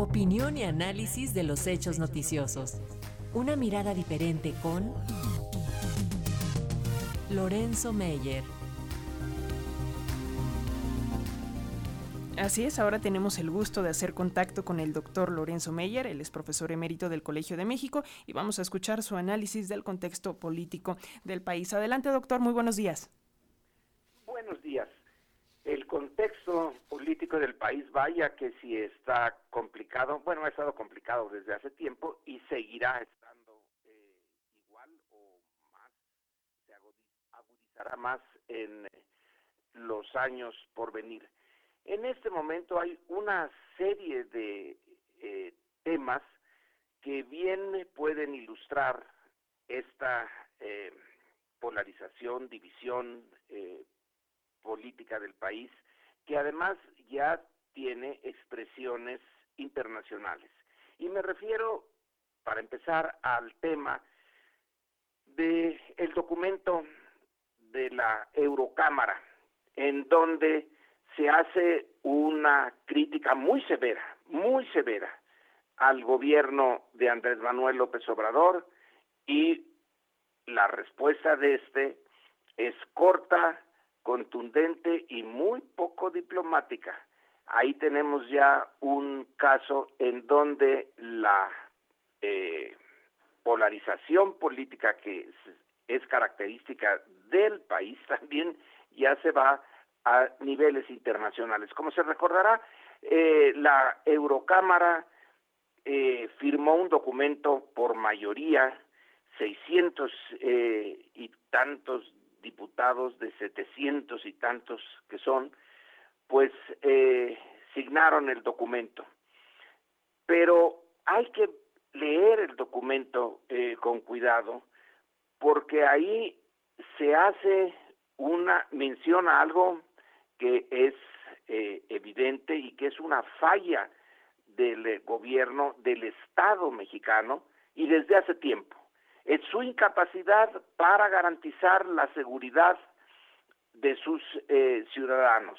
Opinión y análisis de los hechos noticiosos. Una mirada diferente con Lorenzo Meyer. Así es, ahora tenemos el gusto de hacer contacto con el doctor Lorenzo Meyer, él es profesor emérito del Colegio de México y vamos a escuchar su análisis del contexto político del país. Adelante, doctor, muy buenos días. El contexto político del país, vaya que si está complicado, bueno, ha estado complicado desde hace tiempo y seguirá estando eh, igual o más, se agudizará más en los años por venir. En este momento hay una serie de eh, temas que bien pueden ilustrar esta eh, polarización, división eh, política del país, que además ya tiene expresiones internacionales. Y me refiero, para empezar, al tema del el documento de la Eurocámara, en donde se hace una crítica muy severa, muy severa al gobierno de Andrés Manuel López Obrador y la respuesta de este es corta, contundente y muy poco diplomática. Ahí tenemos ya un caso en donde la eh, polarización política que es, característica del país también ya se va a niveles internacionales. Como se recordará, eh, la Eurocámara eh, firmó un documento por mayoría, 600 eh, y tantos diputados de 700 y tantos que son, pues eh, signaron el documento. Pero hay que leer el documento eh, con cuidado porque ahí se hace una mención a algo que es eh, evidente y que es una falla del eh, gobierno del Estado mexicano y desde hace tiempo. Es su incapacidad para garantizar la seguridad de sus eh, ciudadanos.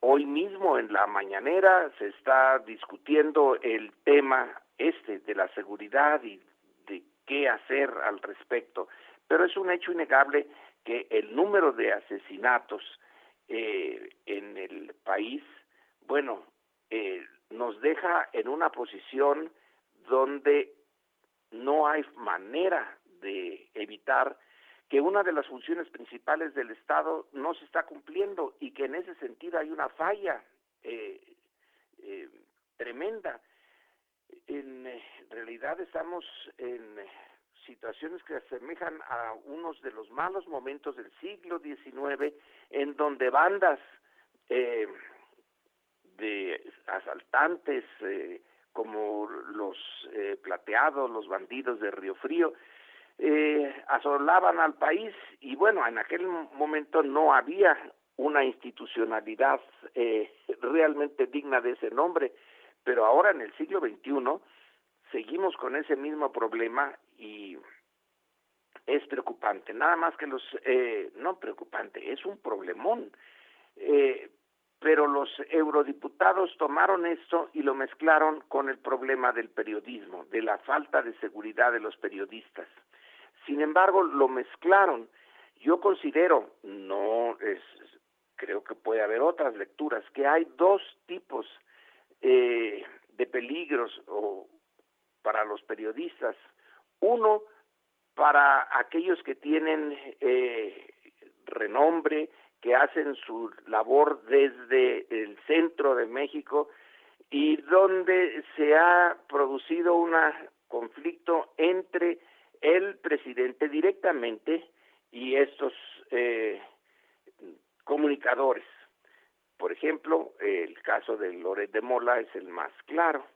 Hoy mismo en la mañanera se está discutiendo el tema este de la seguridad y de qué hacer al respecto, pero es un hecho innegable que el número de asesinatos eh, en el país, bueno, eh, nos deja en una posición donde no hay manera de evitar que una de las funciones principales del Estado no se está cumpliendo y que en ese sentido hay una falla eh, eh, tremenda. En realidad estamos en situaciones que asemejan a unos de los malos momentos del siglo XIX, en donde bandas eh, de asaltantes eh, como los eh, plateados, los bandidos de Río Frío, eh, asolaban al país y bueno, en aquel momento no había una institucionalidad eh, realmente digna de ese nombre, pero ahora en el siglo XXI seguimos con ese mismo problema y es preocupante. Nada más que los, eh, no preocupante, es un problemón. Eh, pero los eurodiputados tomaron esto y lo mezclaron con el problema del periodismo, de la falta de seguridad de los periodistas. Sin embargo, lo mezclaron. Yo considero, no es, creo que puede haber otras lecturas, que hay dos tipos eh, de peligros o para los periodistas. Uno, para aquellos que tienen eh, renombre, que hacen su labor desde el centro de México y donde se ha producido un conflicto entre el presidente directamente y estos eh, comunicadores. Por ejemplo, el caso de Loret de Mola es el más claro.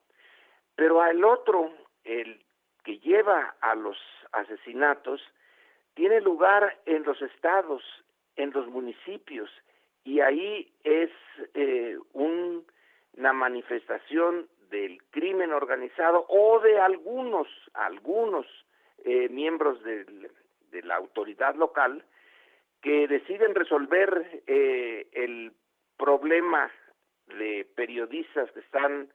Pero al otro, el que lleva a los asesinatos, tiene lugar en los estados, en los municipios, y ahí es eh, un, una manifestación del crimen organizado o de algunos, algunos eh, miembros del, de la autoridad local que deciden resolver eh, el problema de periodistas que están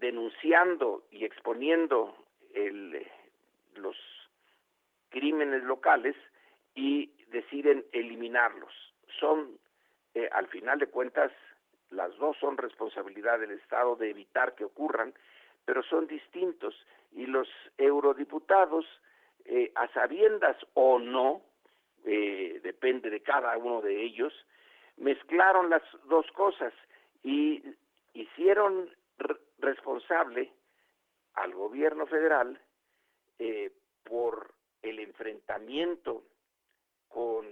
denunciando y exponiendo el, los crímenes locales y deciden eliminarlos. Son, eh, al final de cuentas, las dos son responsabilidad del Estado de evitar que ocurran, pero son distintos y los eurodiputados, eh, a sabiendas o no, eh, depende de cada uno de ellos, mezclaron las dos cosas y hicieron responsable al gobierno federal eh, por el enfrentamiento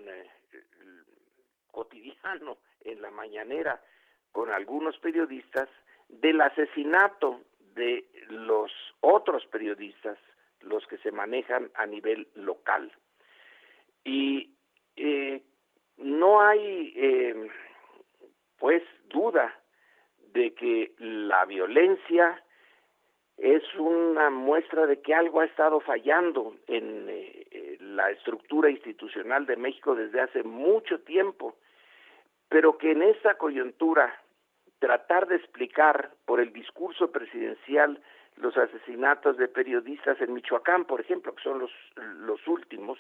con cotidiano en la mañanera con algunos periodistas del asesinato de los otros periodistas, los que se manejan a nivel local. Y eh, no hay, eh, pues, duda de que la violencia es una muestra de que algo ha estado fallando en eh, la estructura institucional de México desde hace mucho tiempo, pero que en esta coyuntura tratar de explicar por el discurso presidencial los asesinatos de periodistas en Michoacán, por ejemplo, que son los, los últimos,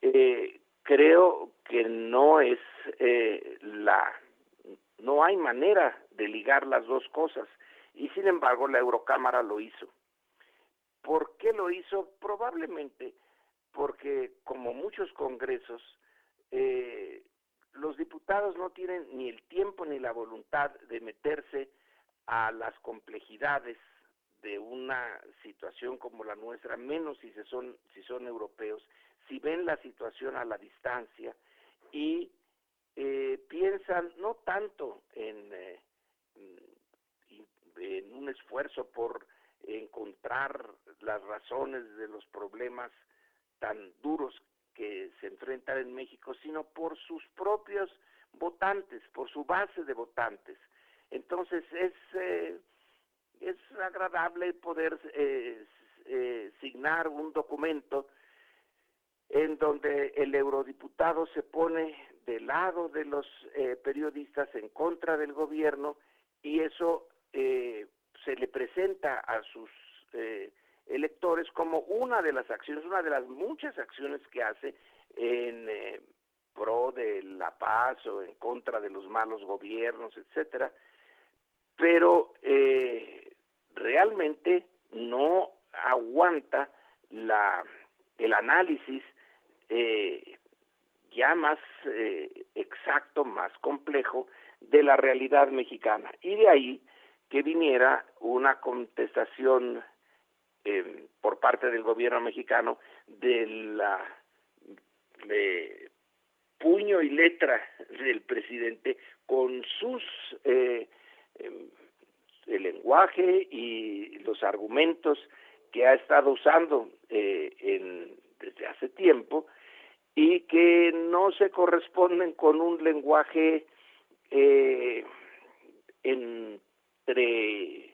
eh, creo que no es eh, la, no hay manera de ligar las dos cosas y sin embargo la Eurocámara lo hizo. ¿Por qué lo hizo? Probablemente porque como muchos congresos eh, los diputados no tienen ni el tiempo ni la voluntad de meterse a las complejidades de una situación como la nuestra, menos si se son si son europeos, si ven la situación a la distancia y eh, piensan no tanto en, eh, en un esfuerzo por encontrar las razones de los problemas tan duros que se enfrentan en México, sino por sus propios votantes, por su base de votantes. Entonces es, eh, es agradable poder eh, eh, signar un documento en donde el eurodiputado se pone del lado de los periodistas en contra del gobierno y eso se le presenta a sus electores como una de las acciones, una de las muchas acciones que hace en eh, pro de la paz o en contra de los malos gobiernos, etcétera, pero eh, realmente no aguanta la el análisis eh, ya más exacto, más complejo de la realidad mexicana. Y de ahí que viniera una contestación eh, por parte del gobierno mexicano de la puño y letra del presidente con sus eh, em, el lenguaje y los argumentos que ha estado usando eh, en, desde hace tiempo y que no se corresponden con un lenguaje eh, entre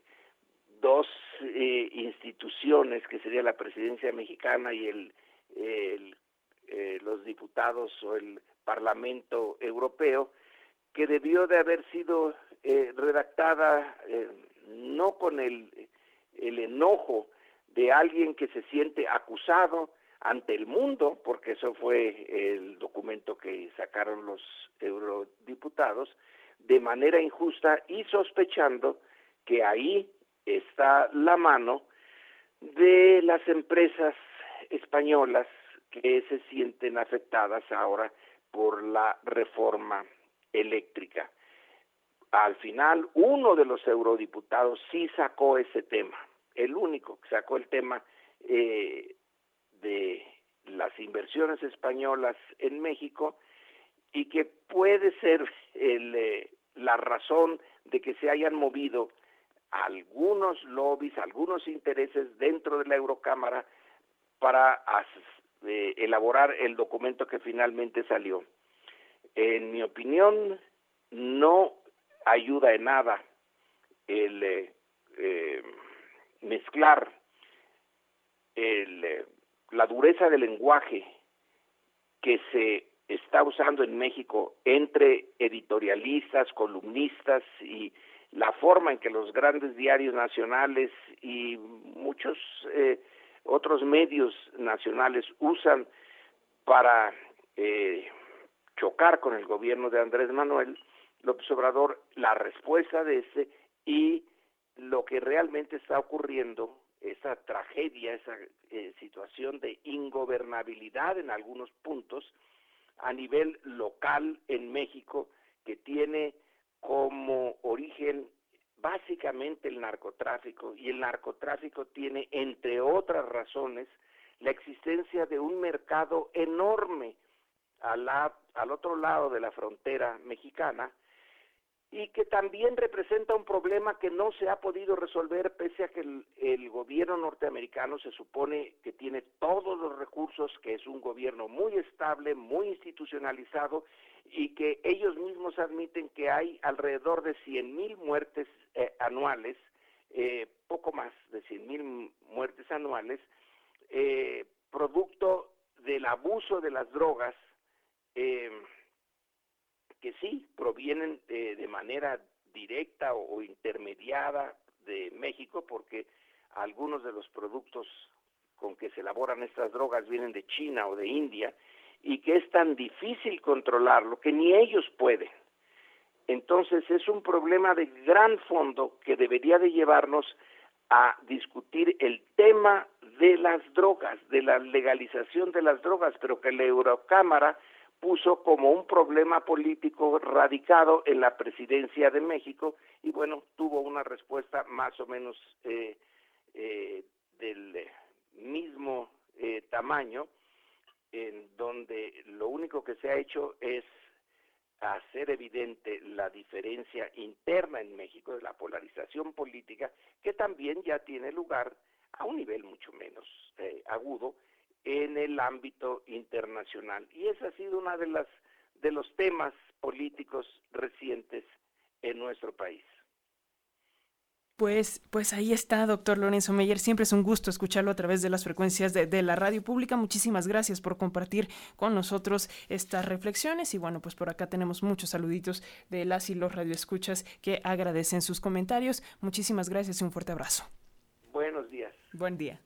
dos eh, instituciones, que sería la presidencia mexicana y el, eh, los diputados o el Parlamento Europeo, que debió de haber sido eh, redactada no con el, el enojo de alguien que se siente acusado ante el mundo, porque eso fue el documento que sacaron los eurodiputados, de manera injusta y sospechando que ahí está la mano de las empresas españolas que se sienten afectadas ahora por la reforma eléctrica. Al final, uno de los eurodiputados sí sacó ese tema, el único que sacó el tema eh, de las inversiones españolas en México y que puede ser eh, la razón de que se hayan movido algunos lobbies, algunos intereses dentro de la Eurocámara para eh, elaborar el documento que finalmente salió. En mi opinión, no ayuda en nada el eh, eh, mezclar el, la dureza del lenguaje que se está usando en México entre editorialistas, columnistas y la forma en que los grandes diarios nacionales y muchos eh, otros medios nacionales usan para eh, chocar con el gobierno de Andrés Manuel López Obrador, la respuesta de ese y lo que realmente está ocurriendo, esa tragedia, esa eh, situación de ingobernabilidad en algunos puntos a nivel local en México que tiene como origen básicamente el narcotráfico y el narcotráfico tiene entre otras razones la existencia de un mercado enorme al, al otro lado de la frontera mexicana y que también representa un problema que no se ha podido resolver pese a que el, gobierno norteamericano se supone que tiene todos los recursos, que es un gobierno muy estable, muy institucionalizado y que ellos mismos admiten que hay alrededor de 100 mil muertes eh, anuales, eh, poco más de 100 mil muertes anuales, eh, producto del abuso de las drogas que sí provienen eh, de manera directa o, intermediada de México, porque algunos de los productos con que se elaboran estas drogas vienen de China o de India, y que es tan difícil controlarlo que ni ellos pueden. Entonces es un problema de gran fondo que debería de llevarnos a discutir el tema de las drogas, de la legalización de las drogas, pero que la Eurocámara puso como un problema político radicado en la presidencia de México y bueno, tuvo una respuesta más o menos eh, eh, del mismo eh, tamaño, en donde lo único que se ha hecho es hacer evidente la diferencia interna en México de la polarización política, que también ya tiene lugar a un nivel mucho menos agudo en el ámbito internacional. Y ese ha sido uno de, las, de los temas políticos recientes en nuestro país. Pues, pues ahí está, doctor Lorenzo Meyer. Siempre es un gusto escucharlo a través de las frecuencias de, de, la radio pública. Muchísimas gracias por compartir con nosotros estas reflexiones. Y bueno, pues por acá tenemos muchos saluditos de las y los radioescuchas que agradecen sus comentarios. Muchísimas gracias y un fuerte abrazo. Buenos días. Buen día.